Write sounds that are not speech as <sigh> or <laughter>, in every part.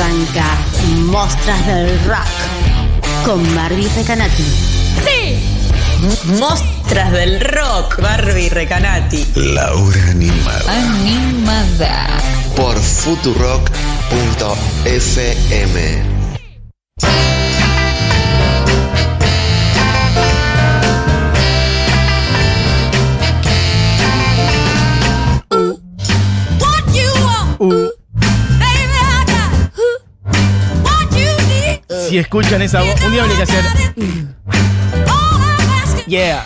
Arranca Mostras del Rock con Barbie Recanati. Mostras del rock, Barbie Recanati. Laura Animada. Animada. Por futurock.fm. Si escuchan esa voz, un día habría que hacer. Yeah.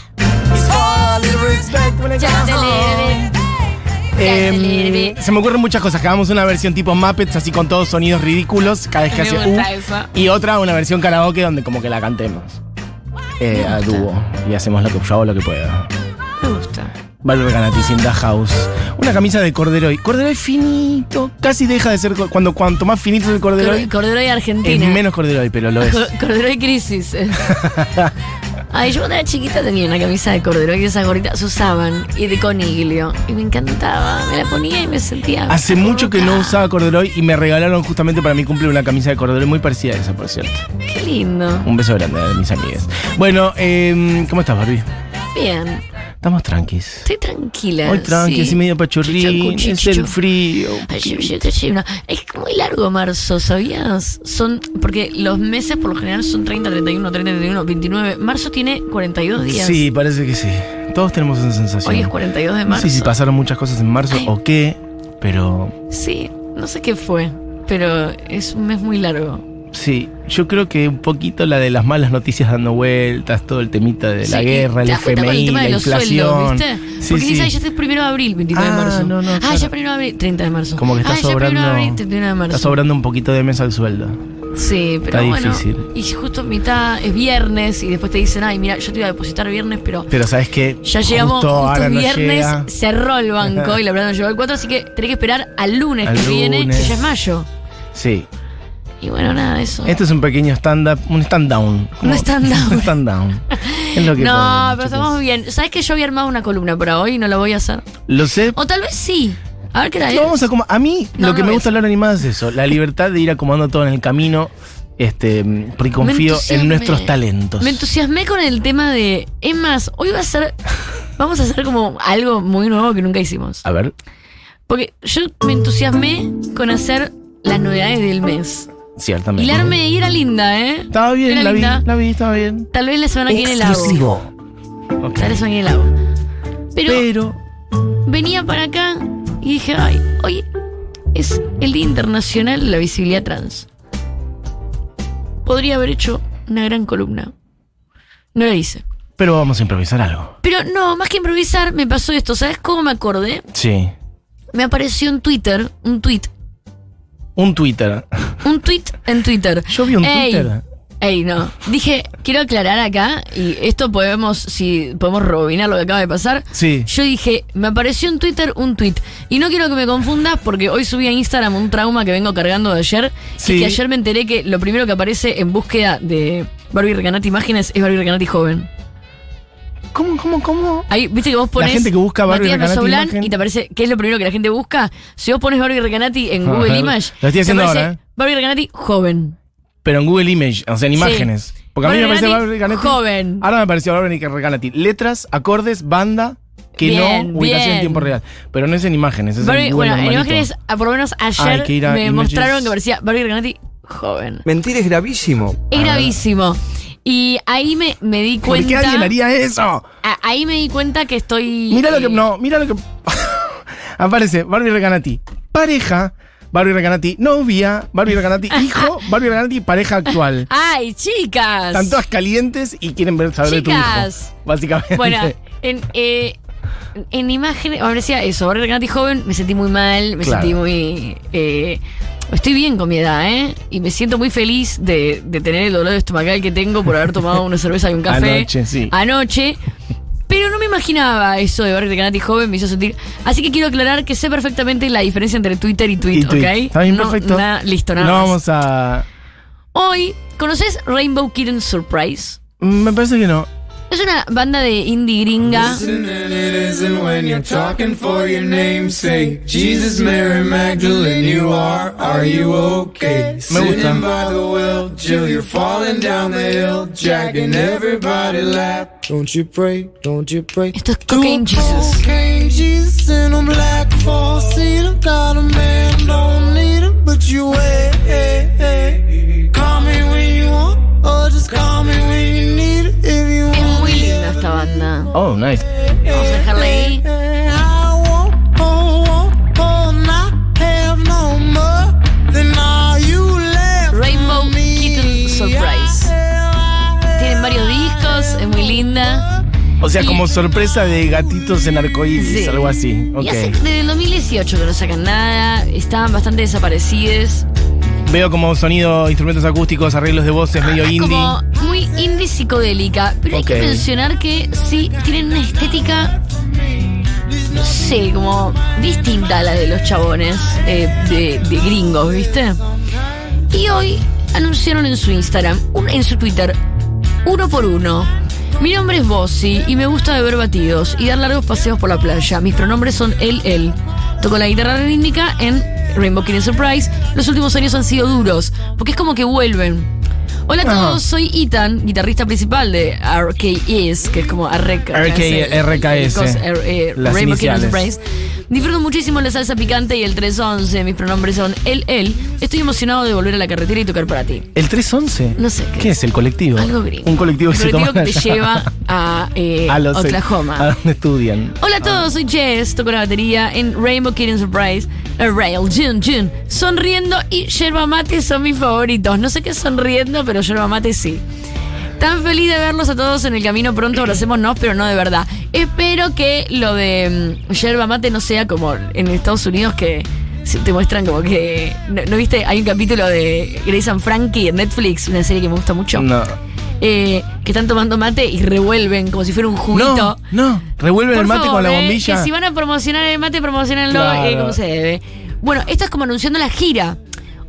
Em, se me ocurren muchas cosas. Hagamos una versión tipo Muppets, así con todos sonidos ridículos, cada vez que hace esa. Y otra, una versión karaoke donde como que la cantemos. Eh, a dúo. Y hacemos lo que yo hago lo que pueda. Me gusta. Valve Ganatis in the house. Una camisa de corderoy. Corderoy finito. Casi deja de ser. Cuando cuanto más finito es el corderoy, Corderoy es Argentina. menos corderoy, pero lo es. <laughs> Co- Corderoy Crisis. <laughs> Ay, yo cuando era chiquita tenía una camisa de corderoy y esas gorritas se usaban y de coniglio. Y me encantaba. Me la ponía y me sentía. Hace mucho que no usaba corderoy y me regalaron justamente para mi cumple una camisa de corderoy muy parecida a esa, por cierto. Qué lindo. Un beso grande a mis amigas. Bueno, em, ¿cómo estás, Barbie? Bien. Estamos tranquis. Estoy tranquila. Hoy tranqui, sí. así medio pachurrín, es el frío. Ay, no. Es muy largo marzo, ¿sabías? Son, porque los meses por lo general son 30, 31, 30, 31, 29. Marzo tiene 42 días. Sí, parece que sí. Todos tenemos esa sensación. Hoy es 42 de No marzo. sé si pasaron muchas cosas en marzo o qué, pero Sí, no sé qué fue, pero es un mes muy largo. Sí, yo creo que un poquito la de las malas noticias dando vueltas, todo el temita de la Sí, guerra, el ¿te das cuenta con el FMI, tema la inflación. sueldos, ¿viste? Sí, Porque sí. dice, ay, ya es primero de abril, 29 Ah, de marzo. no, no, ah, claro. ya primero de abril, 30 de marzo. Como que está ah, ya sobrando. abril, 31 de marzo. Está sobrando un poquito de mes al sueldo. Sí, pero Está bueno. difícil. Y justo mitad es viernes y después te dicen, ay, mira, yo te iba a depositar viernes, pero Pero sabes que ya llegamos justo justo, ahora no viernes, llega. cerró el banco y la verdad no llegó el 4, así que tenés que esperar al lunes Al que viene, que ya es mayo. Sí. Y bueno, nada, eso. Esto es un pequeño stand-up, un stand-down. Un stand-down. <laughs> un stand-down. Es lo que <laughs> no, podemos, pero estamos bien. ¿Sabes que yo había armado una columna para hoy y no la voy a hacer? Lo sé. O tal vez sí. A ver qué era. Lo vamos a a mí No, lo que no me ves. gusta hablar animada es eso, la libertad de ir acomodando todo en el camino, este, porque confío en nuestros talentos. Me entusiasmé con el tema de. Es más, hoy va a ser. Vamos a hacer como algo muy nuevo que nunca hicimos. A ver, Porque yo me entusiasmé con hacer las novedades del mes. Y ciertamente. la armé y era linda, ¿eh? Estaba bien, Era la vi, la vi, estaba bien. Tal vez la semana que viene la hago. Tal vez la semana que viene la hago. Pero, Pero, venía para acá y dije, ay, hoy es el Día Internacional de la Visibilidad Trans. Podría haber hecho una gran columna. No la hice. pero vamos a improvisar algo. Pero no, más que improvisar, me pasó esto. ¿Sabes cómo me acordé? Sí. Me apareció en Twitter, un tweet. Un Twitter. Un tweet en Twitter. Yo vi un Ey, Twitter. Ey, no. Dije, quiero aclarar acá, y esto podemos, si podemos rebobinar lo que acaba de pasar. Sí. Yo dije, me apareció en Twitter un tweet. Y no quiero que me confundas porque hoy subí a Instagram un trauma que vengo cargando de ayer. Sí. Y que ayer me enteré que lo primero que aparece en búsqueda de Barbie Recanati Imágenes es Barbie Recanati joven. ¿Cómo, cómo, cómo? Ahí, viste que vos pones. gente que busca Barbie Matías Recanati Mesoblán imagen. y te aparece, ¿qué es lo primero que la gente busca? Si vos pones Barbie Recanati en Ajá. Google Image, Lo estoy te haciendo ahora, ¿eh? Barbie Recanati joven. Pero en Google Image, o sea, en Sí. imágenes. Porque a mí me Barbie parece Recanati Barbie Recanati. joven. Ahora me pareció Barbie Recanati. Letras, acordes, banda, que Bien, no, ubicación bien. en tiempo real. Pero no es en imágenes, es Barbie- en bueno, en normalito. imágenes, a- por lo menos ayer Hay que ir a me images. mostraron que parecía Barbie Recanati joven. Mentira es gravísimo. Es Ah. gravísimo. Y ahí me, me di ¿Por cuenta. qué alguien haría eso? a- ahí me di cuenta que estoy. Mira lo que. eh, No, mira lo que. <laughs> Aparece Barbie Recanati. Pareja. Barbie Recanati. Novia. Barbie Recanati. <laughs> Hijo. Barbie Recanati. Pareja actual. ¡Ay, chicas! Están todas calientes y quieren ver saber de tu hijo. Básicamente. Bueno, en, eh, en imágenes, ahora decía eso, Barbie Recanati joven, me sentí muy mal, me Claro. sentí muy. eh, estoy bien con mi edad, ¿eh? Y me siento muy feliz de, de tener el dolor estomacal que tengo por haber tomado una cerveza y un café. Anoche, sí. Anoche. Pero no me imaginaba eso de Barbie Recanati joven, me hizo sentir. Así que quiero aclarar que sé perfectamente la diferencia entre Twitter y tweet, Y tweet. ¿ok? Está bien, No, perfecto. na- listo, nada No más. vamos a. Hoy, ¿conoces Rainbow Kitten Surprise? Me parece que no. Es una banda de indie gringa. It isn't when you're talking for your namesake. Jesus, Mary Magdalene, you are, are you okay? Me gusta. By the well, Jill, you're falling down the hill, jacking everybody laugh. Don't you pray, don't you pray. Esto es Cocaine Jesus. Cocaine Jesus in a black four seater. Got a man, don't need him, but you wait. Call me when you want, or just call me when you esta banda. Oh, nice. Vamos a dejarla ahí. Rainbow. Kitten Surprise. Tienen varios discos, es muy linda. O sea, Y- como sorpresa de gatitos en arcoíris, Sí. algo así. Y hace desde el 2018 que no sacan nada, estaban bastante desaparecidas. Veo como sonido, instrumentos acústicos, arreglos de voces, medio indie. Como muy indie psicodélica, pero hay que mencionar que sí tienen una estética, no sé, como distinta a la de los chabones eh, de, de gringos, ¿viste? Y hoy anunciaron en su Instagram, un- en su Twitter, uno por uno. Mi nombre es Bossy y me gusta beber batidos y dar largos paseos por la playa. Mis pronombres son él, él. Toco la guitarra rítmica en Rainbow Kitten Surprise. Los últimos años han sido duros, porque es como que vuelven. Hola a todos, soy Ethan, guitarrista principal de RKS, que es como RKS. RKS, cos- R- eh, las Rainbow iniciales. Surprise. Disfruto muchísimo la salsa picante y el 311. Mis pronombres son él, él. Estoy emocionado de volver a la carretera y tocar para ti. ¿El 311? No sé qué ¿Qué es el colectivo? Algo gringo. Un colectivo que se colectivo que te lleva a, eh, a los Oklahoma. A donde estudian. Hola a todos, soy Jess, toco la batería en Rainbow Kitten Surprise, a Rail, Jun, Jun. Sonriendo y yerba mate son mis favoritos. No sé qué es sonriendo, pero yerba mate sí. Tan feliz de verlos a todos en el camino pronto, abracémonos, pero no de verdad. Espero que lo de mm, yerba mate no sea como en Estados Unidos que te muestran como que... ¿No, no viste? Hay un capítulo de Grace and Frankie en Netflix, una serie que me gusta mucho. No. eh, que están tomando mate y revuelven como si fuera un juguito. No, no. Revuelven Por el mate favor, con la eh, bombilla. que si van a promocionar el mate, promocionenlo Claro. eh, como se debe. Bueno, esto es como anunciando la gira.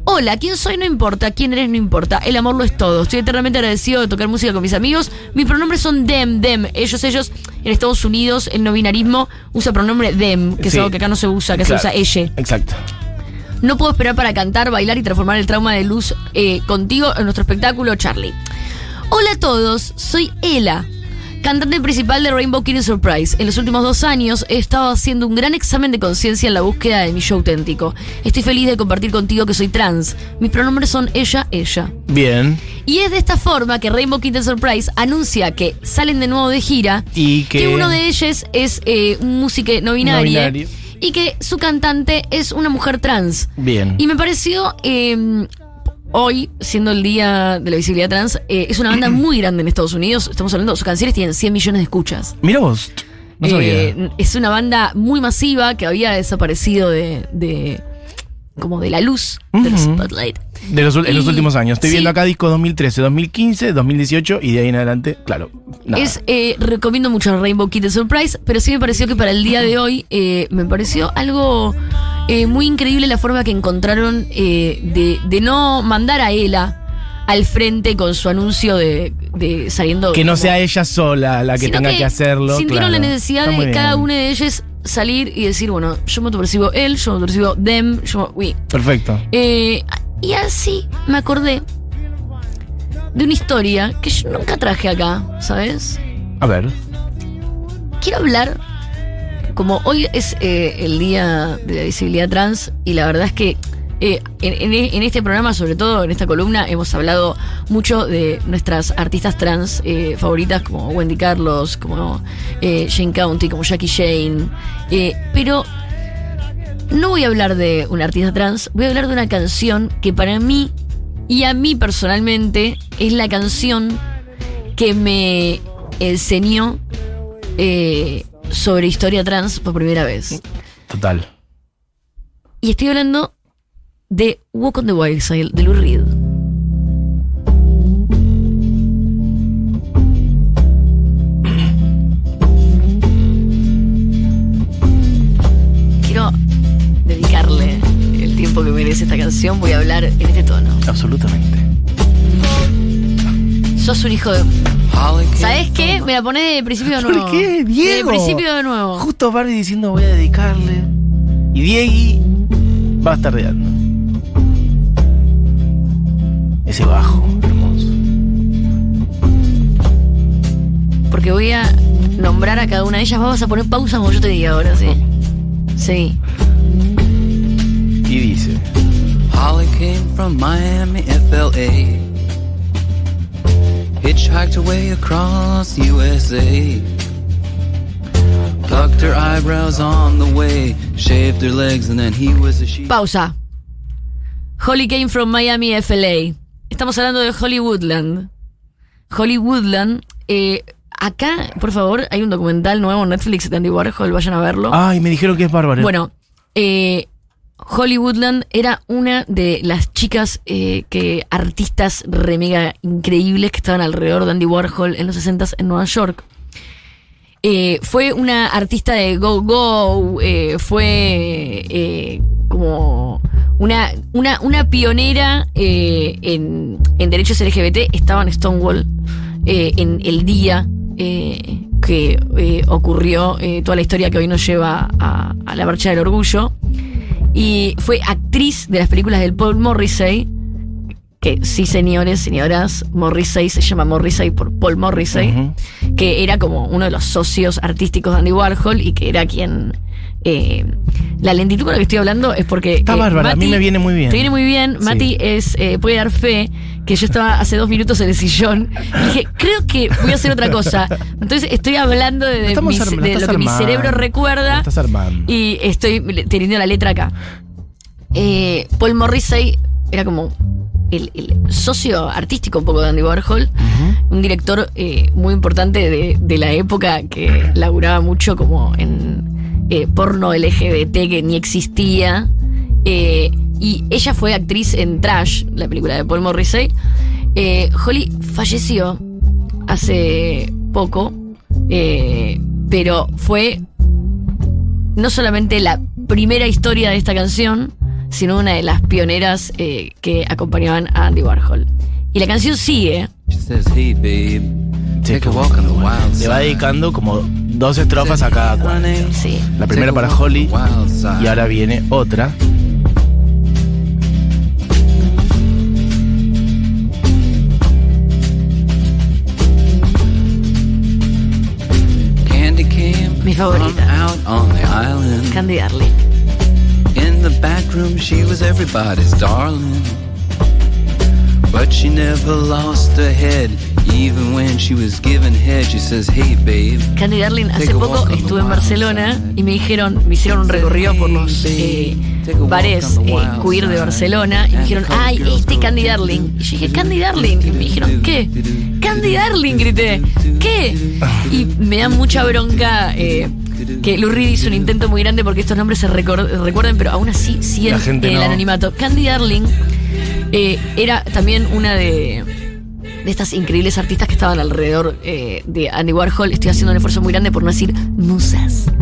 Hola, ¿quién soy? No importa. ¿Quién eres? No importa. El amor lo es todo. Estoy eternamente agradecido de tocar música con mis amigos. Mis pronombres son them, them. Ellos, ellos. En Estados Unidos, el no binarismo usa pronombre them, que Sí. es algo que acá no se usa, que Claro. se usa ella. Exacto. No puedo esperar para cantar, bailar y transformar el trauma de luz eh, contigo en nuestro espectáculo, Charlie. Hola a todos, soy Ela, cantante principal de Rainbow Kitten Surprise. En los últimos dos años he estado haciendo un gran examen de conciencia en la búsqueda de mi show auténtico. Estoy feliz de compartir contigo que soy trans. Mis pronombres son ella, ella. Bien. Y es de esta forma que Rainbow Kitten Surprise anuncia que salen de nuevo de gira Y que. uno de ellos es eh, un músico no binario, No binario. y que su cantante es una mujer trans. Bien. Y me pareció, eh, hoy, siendo el día de la visibilidad trans, eh, es una banda <clears throat> muy grande en Estados Unidos. Estamos hablando, sus canciones tienen 100 millones de escuchas. Mira vos. No. Eh, es una banda muy masiva que había desaparecido de, de- como de la luz, del Ujú. spotlight. De los, en los últimos años. Estoy sí. viendo acá discos 2013, 2015, 2018 y de ahí en adelante, claro. nada. Es, eh, recomiendo mucho Rainbow Kitten Surprise, pero sí me pareció que para el día de hoy eh, me pareció algo eh, muy increíble la forma que encontraron eh, de, de no mandar a Ela al frente con su anuncio de, de saliendo. que no como- sea ella sola la que tenga que, hacerlo. Sintieron claro. la necesidad de cada uno de ellos salir y decir, bueno, yo me percibo él, yo me percibo them, yo we. Perfecto. Eh, y así me acordé de una historia que yo nunca traje acá, ¿sabes? A ver. quiero hablar, como hoy es eh, el día de la visibilidad trans, y la verdad es que eh, en, en- este programa, sobre todo en esta columna, hemos hablado mucho de nuestras artistas trans eh, favoritas, como Wendy Carlos, como eh, Jane County, como Jackie Jane, pero no voy a hablar de una artista trans, voy a hablar de una canción que para mí, y a mí personalmente, es la canción que me enseñó sobre historia trans por primera vez. Total. Y estoy hablando de Walk on the Wild Side de Lou Reed. Quiero dedicarle el tiempo que merece esta canción. Voy a hablar en este tono. Absolutamente. Sos un hijo de ¿Sabes qué? Me la ponés de principio de nuevo. ¿Por qué, Diego? De principio de nuevo. Justo Barbie diciendo voy a dedicarle. Y Diegui va a estar tardando. Ese bajo, hermoso. Porque voy a nombrar a cada una de ellas. Vamos a poner pausa como yo te diga ahora, ¿sí? Sí. Y dice. Holly came from Miami, FLA. Hitchhiked away across USA. Plucked her eyebrows on the way. Shaved her legs, and then he was a she. Pausa. Holly came from Miami, FLA. Estamos hablando de Hollywoodland. Hollywoodland. Eh, acá, por favor, hay un documental nuevo en Netflix de Andy Warhol. Vayan a verlo. Ay, me dijeron que es bárbaro. Bueno, eh, Hollywoodland era una de las chicas eh, que artistas re mega increíbles que estaban alrededor de Andy Warhol en los 60 en Nueva York. Eh, fue una artista de Go Go, eh, fue como una, una, una pionera en, en derechos LGBT, estaba en Stonewall en el día que ocurrió toda la historia que hoy nos lleva a la marcha del orgullo. Y fue actriz de las películas del Paul Morrissey. Que sí, señores, señoras, Morrissey se llama Morrissey por Paul Morrissey, que era como uno de los socios artísticos de Andy Warhol y que era quien. eh, la lentitud con la que estoy hablando es porque. Está eh, bárbara, a mí me viene muy bien. Te viene muy bien. Sí. Mati es, eh, puede dar fe que yo estaba hace dos minutos en el sillón y dije, creo que voy a hacer otra cosa. Entonces estoy hablando de, mi- lo que mi cerebro recuerda. Estás armando. Y estoy teniendo la letra acá. Eh, Paul Morrissey era como el, el socio artístico un poco de Andy Warhol, un director eh, muy importante de, de la época que laburaba mucho como en eh, porno LGBT que ni existía. Eh, y ella fue actriz en Trash, la película de Paul Morrissey. Eh, Holly falleció hace poco, pero fue no solamente la primera historia de esta canción, sino una de las pioneras eh, que acompañaban a Andy Warhol. Y la canción sigue. Le va dedicando como dos estrofas a cada cual. Sí. La primera para Holly y ahora viene otra. Candy came Mi favorita. from out on the island. Candy Darling. In the back room, she was everybody's darling. But she never lost her head. Even when she was given head, she says, Hey, babe. Candy Darling, hace poco estuve en Barcelona y me dijeron, me hicieron un recorrido por los eh, bares eh, queer de Barcelona y me dijeron, ay, este Candy Darling. Y yo dije, Candy Darling. Y me dijeron, ¿qué? Candy Darling, grité. ¿Qué? Y me da mucha bronca eh, que Lou Reed hizo un intento muy grande porque estos nombres se recuerden, pero aún así siguen en el no. anonimato. Candy Darling eh, era también una de, de estas increíbles artistas que estaban alrededor eh, de Andy Warhol. Estoy haciendo un esfuerzo muy grande por no decir musas. <laughs>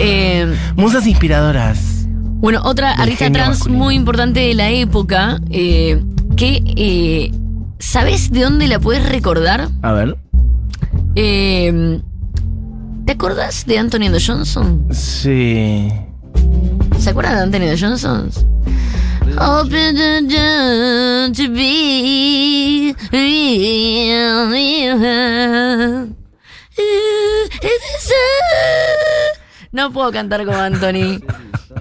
Eh, Musas inspiradoras. bueno, otra artista trans masculino. muy importante de la época, que ¿sabes de dónde la puedes recordar? A ver. Eh, ¿Te acordás de Anthony and the Johnson? Sí. ¿Se acuerdan de Anthony the Johnson? Open the door to be real, real. No puedo cantar como Anthony.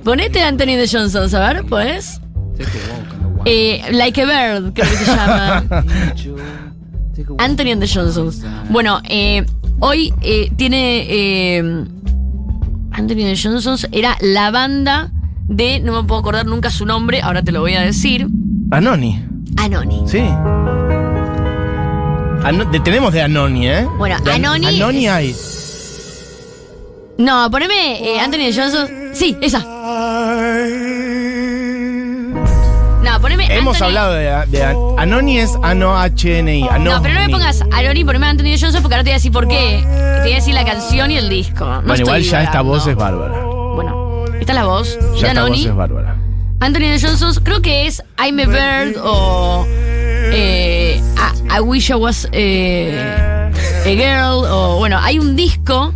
Ponete Anthony de Johnson, a ver, pues. Eh, like a Bird, creo que se llama. <laughs> Anthony and the Johnsons. Bueno, eh, hoy eh, tiene. eh, Anthony Johnsons era la banda de. No me puedo acordar nunca su nombre, ahora te lo voy a decir. Anoni. Anoni. Sí. Ano- de- tenemos de Anoni, ¿eh? Bueno, De An- Anoni Anoni hay. No, poneme eh, Anthony Johnson. Sí, esa. Poneme. Hemos Anthony- hablado de, de An- Anoni es Ano-H-N-I. No, pero no me pongas Anoni, poneme Anthony Johnson porque ahora te voy a decir por qué. Te voy a decir la canción y el disco. No bueno, igual ya esta divagando. voz es bárbara. Bueno, esta es la voz Ya de esta voz Anoni. es bárbara. Anthony Johnsons, creo que es I'm a Bird o eh, I, I Wish I Was. eh, A Girl, o bueno, hay un disco.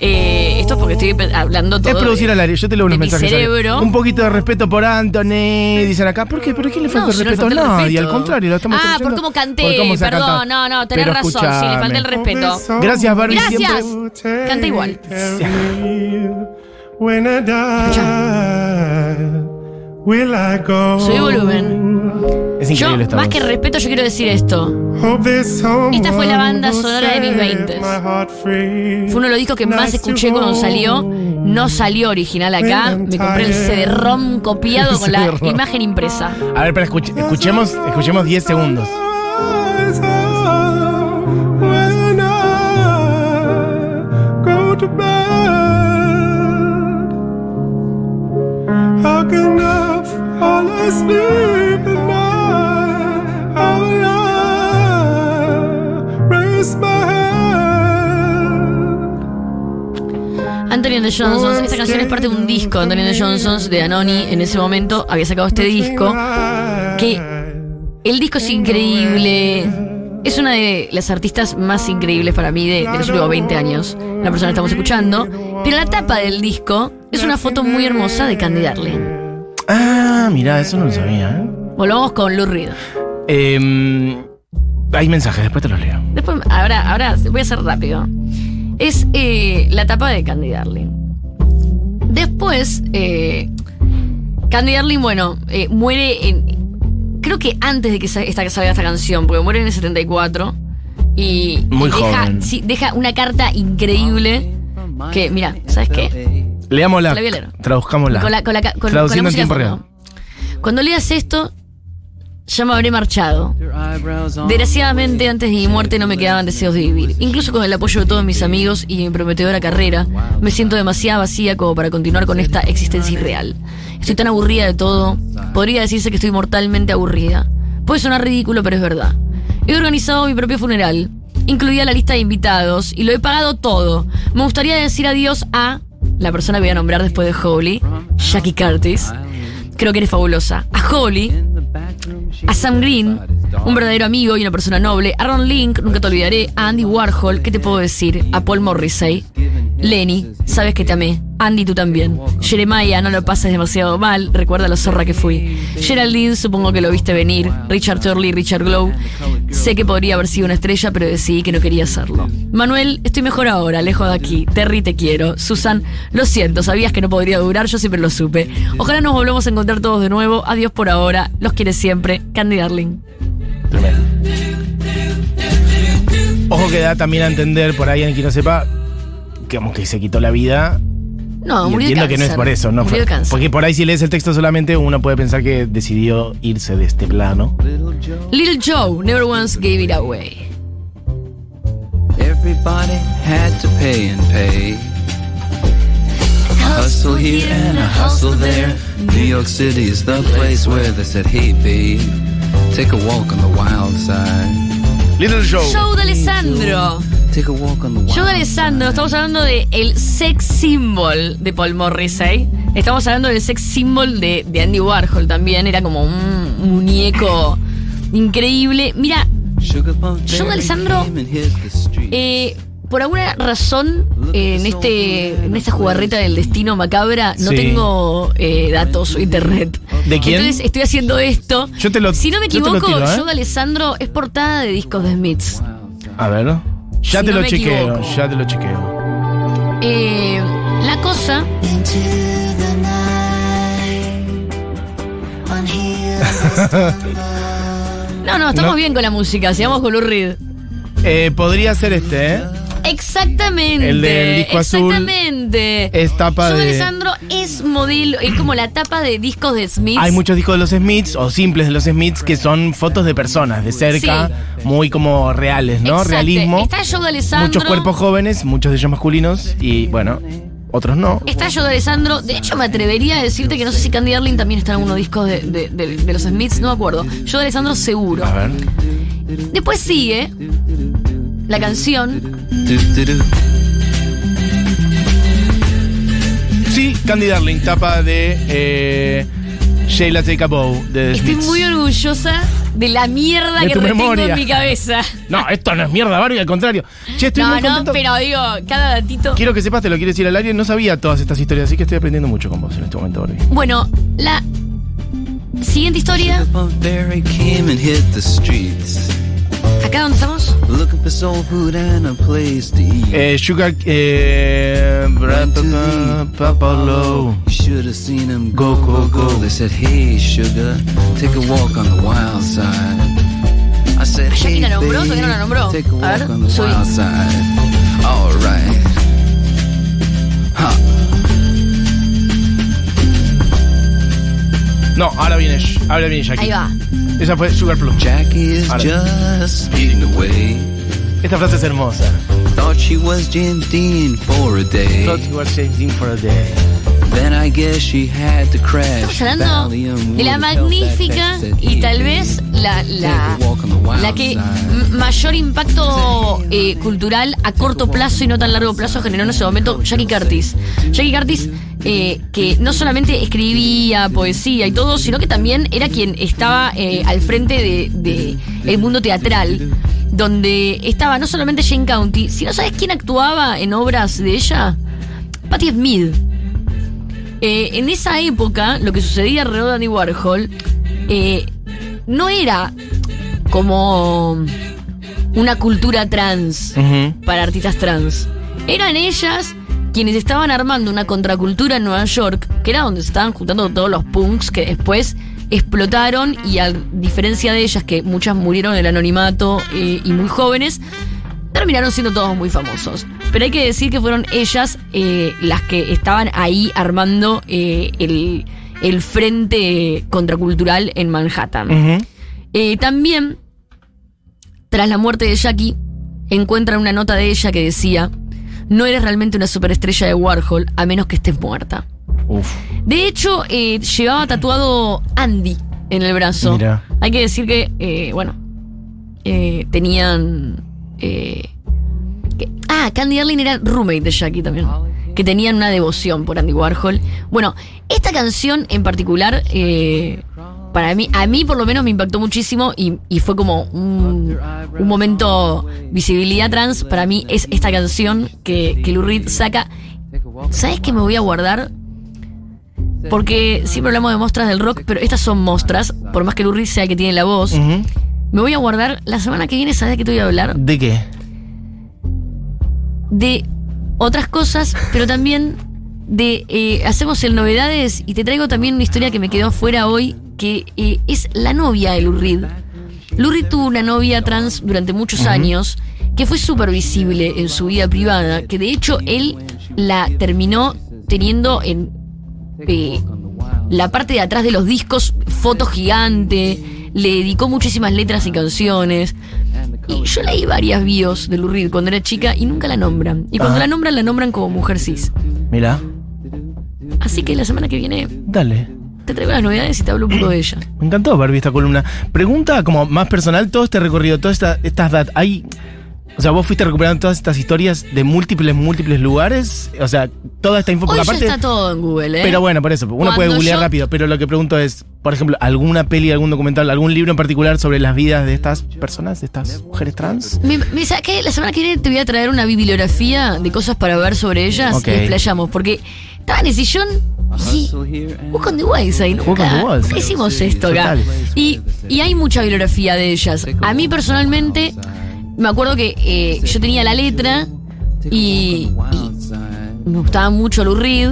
eh, esto es porque estoy hablando todo. Es producir de- al aire, yo te leo unos mensajes. cerebro. Un poquito de respeto por Anthony, dicen acá. ¿Por qué? ¿Por qué le falta No, el no respeto el nadie? respeto. Al contrario, lo estamos Ah, por cómo canté, por cómo perdón, cantado. no, no, tenés Pero razón, sí, le falta el respeto. Gracias, Barbie. Gracias. Siempre. Canta igual. When I die, will I go? Subí volumen. Es Yo, esta más voz. que respeto, yo quiero decir esto. Esta fue la banda sonora de mis 20. Fue uno de los discos que más escuché cuando salió. No salió original acá. Me compré el CD-ROM copiado <laughs> con la imagen impresa. A ver, pero escuche- escuchemos, escuchemos 10 segundos. Anthony and the Johnsons. Esta canción es parte de un disco. Anthony and the Johnsons de Anoni en ese momento había sacado este disco. Que el disco es increíble. Es una de las artistas más increíbles para mí de, de los últimos 20 años. La persona que estamos escuchando. Pero la tapa del disco es una foto muy hermosa de Candy Darling. Ah, mirá, eso no lo sabía. ¿eh? Volvamos con Lou Reed. Em, hay mensajes, después te los leo. Después, ahora, ahora voy a hacer rápido. Es eh, la tapa de Candy Darling. Después, eh, Candy Darling, bueno, eh, muere en. Creo que antes de que esta, salga esta canción, porque muere en el 74. Y, Muy y deja, joven. sí, deja una carta increíble. Que, mira, ¿sabes qué? Leámosla. La voy a leer. Traduzcámosla. Con la, con con Traduciendo en tiempo real. Cuando leas esto, ya me habré marchado. Desgraciadamente, antes de mi muerte no me quedaban deseos de vivir. Incluso con el apoyo de todos mis amigos y mi prometedora carrera, me siento demasiado vacía como para continuar con esta existencia irreal. Estoy tan aburrida de todo. Podría decirse que estoy mortalmente aburrida. Puede sonar ridículo, pero es verdad. He organizado mi propio funeral. Incluía la lista de invitados y lo he pagado todo. Me gustaría decir adiós a la persona que voy a nombrar después de Holly, Jackie Curtis. Creo que eres fabulosa. A Holly, a Sam Green, un verdadero amigo y una persona noble, a Ron Link, nunca te olvidaré, a Andy Warhol, ¿qué te puedo decir? A Paul Morrissey, Lenny, sabes que te amé, Andy tú también, Jeremiah, no lo pases demasiado mal, recuerda lo zorra que fui, Geraldine, supongo que lo viste venir, Richard Turley, Richard Glow, sé que podría haber sido una estrella, pero decidí que no quería hacerlo. Manuel, estoy mejor ahora, lejos de aquí, Terry, te quiero, Susan, lo siento, sabías que no podría durar, yo siempre lo supe. Ojalá nos volvamos a encontrar todos de nuevo, adiós por ahora, los quiere siempre, Candy Darling. Ojo que da también a entender, por ahí, en quien no sepa, que como que se quitó la vida. No, y murió de entiendo que no es por eso, no Murió fue. de. Porque por ahí si lees el texto solamente uno puede pensar que decidió irse de este plano. Little Joe never once gave it away. Everybody had to pay and pay. A hustle here and a hustle there. New York City is the place where they said, hey babe, take a walk on the wild side. Little Joe. Joe de Alessandro. Take a walk on the wild Joe de Alessandro, estamos hablando de el sex symbol de Paul Morrissey. Estamos hablando del sex symbol de, de Andy Warhol también. Era como un muñeco increíble. Mira, Fairy Alessandro, eh, por alguna razón, eh, en este en esta jugarreta del destino macabra, no Sí. tengo eh, datos o internet. ¿De quién? Entonces estoy haciendo esto. Yo te lo- si no me yo equivoco, tiro, ¿eh? Joe de Alessandro es portada de discos de Smiths. A ver. Ya Si te no lo chequeo, equivoco. ya te lo chequeo. Eh, la cosa <laughs> No, no, estamos No. bien con la música, sigamos con Lou Reed. Eh, podría ser este, ¿eh? Exactamente. El del disco azul Exactamente. es tapa Joe de- Alessandro es modelo, es como la tapa de discos de Smith. Hay muchos discos de los Smiths o simples de los Smiths que son fotos de personas de cerca, muy como reales, ¿no? Exacto. Realismo. Está Joe de Alessandro. Muchos cuerpos jóvenes, muchos de ellos masculinos y bueno, otros no. Está Joe de Alessandro. De hecho, me atrevería a decirte que no sé si Candy Darling también está en los discos de, de- de- de los Smiths, no me acuerdo. Joe de Alessandro seguro. A ver. Después sigue la canción. Sí, Candy Darling, tapa de eh, Sheila Take a Bow de Estoy Smiths. muy orgullosa de la mierda De que retengo memoria. en mi cabeza. <laughs> No, esto no es mierda, Barbie, al contrario. Che, estoy No, muy no, contento. pero digo, cada datito. Quiero que sepas, te lo quiero decir al aire, no sabía todas estas historias, así que estoy aprendiendo mucho con vos en este momento, Barbie. Bueno, la siguiente historia, acá donde estamos, Looking for soul food and a place to eat. Eh, Sugar, eh, bra- Went to pa- the pa- Pablo. You should have seen him go, go, go. They said, Hey, sugar, take a walk on the wild side. I said, ¿Ya Hey, quién la nombró? ¿Todavía no la nombró? take a A walk ver, on the wild side. All right. No, ahora viene, ahora viene Jackie. ahí va. Esa fue Sugar Plum. Jackie is Ahora. just speeding away. Esta frase es hermosa. Thought she was James Dean for a day. Thought you were changing for a day. Then I guess she had to crash. Estamos hablando de la magnífica y tal vez la, la, la que mayor impacto eh, cultural a corto plazo y no tan largo plazo generó en ese momento Jackie Curtis. Jackie Curtis, eh, que no solamente escribía poesía y todo, sino que también era quien estaba eh, al frente de, de el mundo teatral, donde estaba no solamente Jane County, sino ¿sabes quién actuaba en obras de ella? Patti Smith. Eh, en esa época, lo que sucedía alrededor de Andy Warhol no era como una cultura trans para artistas trans. Eran ellas quienes estaban armando una contracultura en Nueva York, que era donde se estaban juntando todos los punks que después explotaron y a diferencia de ellas, que muchas murieron en el anonimato eh, y muy jóvenes, terminaron siendo todos muy famosos. Pero hay que decir que fueron ellas eh, las que estaban ahí armando eh, el, el frente contracultural en Manhattan. También, tras la muerte de Jackie, encuentran una nota de ella que decía, no eres realmente una superestrella de Warhol a menos que estés muerta. Uf. De hecho, eh, llevaba tatuado Andy en el brazo. Mira. Hay que decir que, eh, bueno, eh, tenían... eh, que- ah, Candy Darling era roommate de Jackie también. Que tenían una devoción por Andy Warhol. Bueno, esta canción en particular, eh, para mí, a mí por lo menos me impactó muchísimo y, y fue como un, un momento visibilidad trans. Para mí es esta canción que, que Lou Reed saca. ¿Sabes qué me voy a guardar? Porque siempre hablamos de mostras del rock, pero estas son mostras, por más que Lou Reed sea el que tiene la voz. Me voy a guardar la semana que viene, ¿sabes de qué te voy a hablar? ¿De qué? De otras cosas, pero también de eh, hacemos el novedades y te traigo también una historia que me quedó afuera hoy, que eh, es la novia de. Lou Reed tuvo una novia trans durante muchos años que fue súper visible en su vida privada, que de hecho él la terminó teniendo en eh, la parte de atrás de los discos, foto gigante, le dedicó muchísimas letras y canciones. Y yo leí varias bios de Lou Reed cuando era chica y nunca la nombran. Y cuando la nombran, la nombran como mujer cis. Mira. Así que la semana que viene Dale. te traigo las novedades y te hablo un poco de ella. Me encantó Barbie esta columna. Pregunta como más personal, todo este recorrido, todas esta- estas dat- hay o sea, vos fuiste recuperando todas estas historias de múltiples, múltiples lugares. O sea, toda esta info. Hoy porque ya aparte, está todo en Google, ¿eh? Pero bueno, por eso, uno Cuando puede googlear yo- rápido. Pero lo que pregunto es, por ejemplo, ¿alguna peli, algún documental, algún libro en particular sobre las vidas de estas personas, de estas mujeres trans? Me, me- ¿sabes qué? La semana que viene te voy a traer una bibliografía de cosas para ver sobre ellas y desplayamos. Porque estaba en el sillón y Walk on the Wayside, nunca, nunca hicimos esto acá. Total. Y, y hay mucha bibliografía de ellas. A mí personalmente, me acuerdo que eh, yo tenía la letra y, y me gustaba mucho Lou Reed.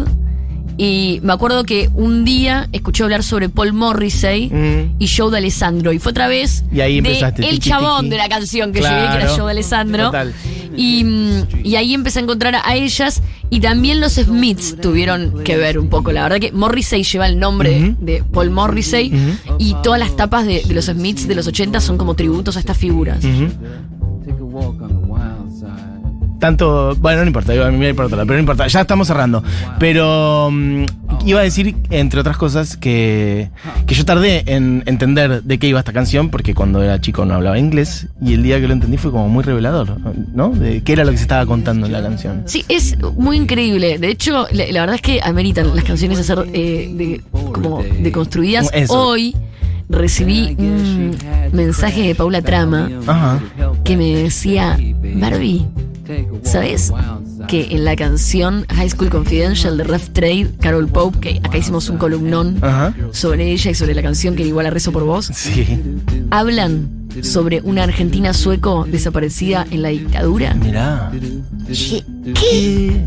Y me acuerdo que un día escuché hablar sobre Paul Morrissey Mm. y Joe de Alessandro. Y fue otra vez Y ahí de empezaste, el tiki, chabón tiki. de la canción que Claro. llegué, que era Joe de Alessandro. Total. Y, y ahí empecé a encontrar a ellas. Y también los Smiths tuvieron que ver un poco. La verdad que Morrissey lleva el nombre de Paul Morrissey. Y todas las tapas de, de los Smiths de los 80 son como tributos a estas figuras. Wild side. Tanto, bueno, no importa, a por otro lado, pero no importa, ya estamos cerrando. Pero mm, iba a decir, entre otras cosas, que, que yo tardé en entender de qué iba esta canción, porque cuando era chico no hablaba inglés, y el día que lo entendí fue como muy revelador, ¿no? De qué era lo que se estaba contando en la canción. Sí, es muy increíble. De hecho, la, la verdad es que ameritan las canciones hacer eh, de como deconstruidas. Eso. Hoy recibí un mensaje de Paula Trama Ajá. que me decía, Barbie, ¿sabes? Que en la canción High School Confidential de Rough Trade, Carol Pope, que acá hicimos un columnón Ajá. sobre ella y sobre la canción que igual la rezo por vos, Sí. hablan sobre una argentina sueco desaparecida en la dictadura. Mirá. Dije, ¿Qué?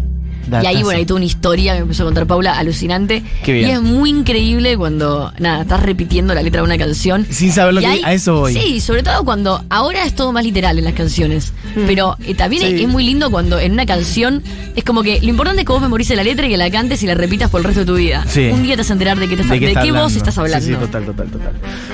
Y ahí, bueno, hay toda una historia que me empezó a contar Paula, alucinante. Qué bien. Y es muy increíble cuando, nada, estás repitiendo la letra de una canción. Sin saber lo Y que hay- a eso voy. Sí, sobre todo cuando ahora es todo más literal en las canciones. Pero eh, también es- Mm. Sí. es muy lindo cuando en una canción es como que lo importante es que vos memorices la letra y que la cantes y la repitas por el resto de tu vida. Sí. Un día te vas a enterar de qué, te está- ¿De qué, de hablando? estás hablando. Sí, sí, total, total, total.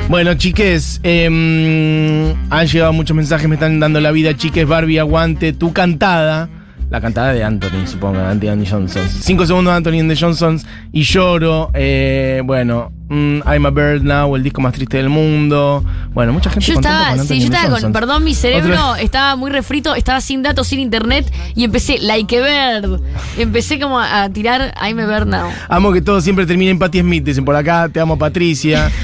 Bueno, chiques, em, han llegado muchos mensajes, me están dando la vida, chiques. Barbie, aguante tu cantada. La cantada de Anthony, supongo, de Anthony Johnson. Cinco segundos de Anthony and the Johnsons y lloro. Eh, bueno, mm, I'm a Bird Now, el disco más triste del mundo. Bueno, mucha gente Yo estaba, con sí, yo estaba con, perdón, mi cerebro estaba muy refrito, estaba sin datos, sin internet y empecé, like a bird. Empecé como a, a tirar I'm a bird now. Amo que todo siempre termine en Patti Smith, dicen por acá, te amo Patricia. <laughs>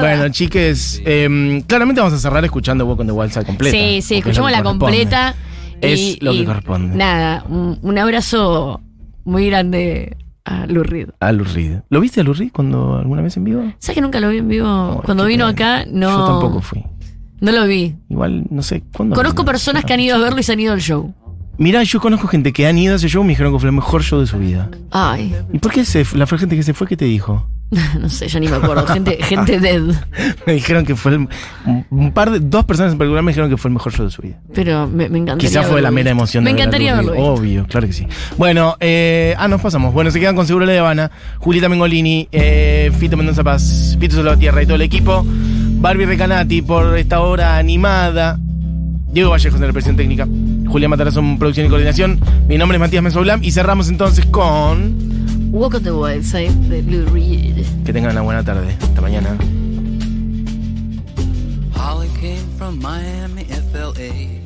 Bueno, chiques, em, claramente vamos a cerrar escuchando Walk on the Wild Side completa. sí, sí, porque es lo escuchamos que la completa. Es y- lo que y corresponde. Nada, un, un abrazo muy grande a Lou Reed. A Lou Reed. ¿Lo viste a Lou Reed cuando alguna vez en vivo? ¿Sabes que nunca lo vi en vivo? Oh, Cuando vino acá, no. Yo tampoco fui. No lo vi. Igual, no sé, ¿cuándo? Conozco personas que han ido a verlo y se han ido al show. Mirá, yo conozco gente que han ido a ese show y me dijeron que fue el mejor show de su vida. Ay, ¿Y por qué se, la gente que se fue, qué te dijo? <laughs> no sé, ya ni me acuerdo. Gente, <laughs> gente dead. Me dijeron que fue el, un- par de, dos personas en particular me dijeron que fue el mejor show de su vida. Pero me, me encantaría. Quizá fue la mera emoción Me de a encantaría verlo. Obvio, claro que sí. Bueno, eh, ah, nos pasamos. Bueno, se quedan con Seguro La Habana, Julieta Mengolini, eh, Fito Mendoza Paz, Pito Salvatierra y todo el equipo. Barbie Recanati por esta hora animada. Diego Vallejos en la presión técnica. Julián Matarazzo en producción y coordinación. Mi nombre es Matías Mesoblam y cerramos entonces con. Walk on the Wild Side de Lou Reed. Que tengan una buena tarde. Hasta mañana. Holly came from Miami, FLA.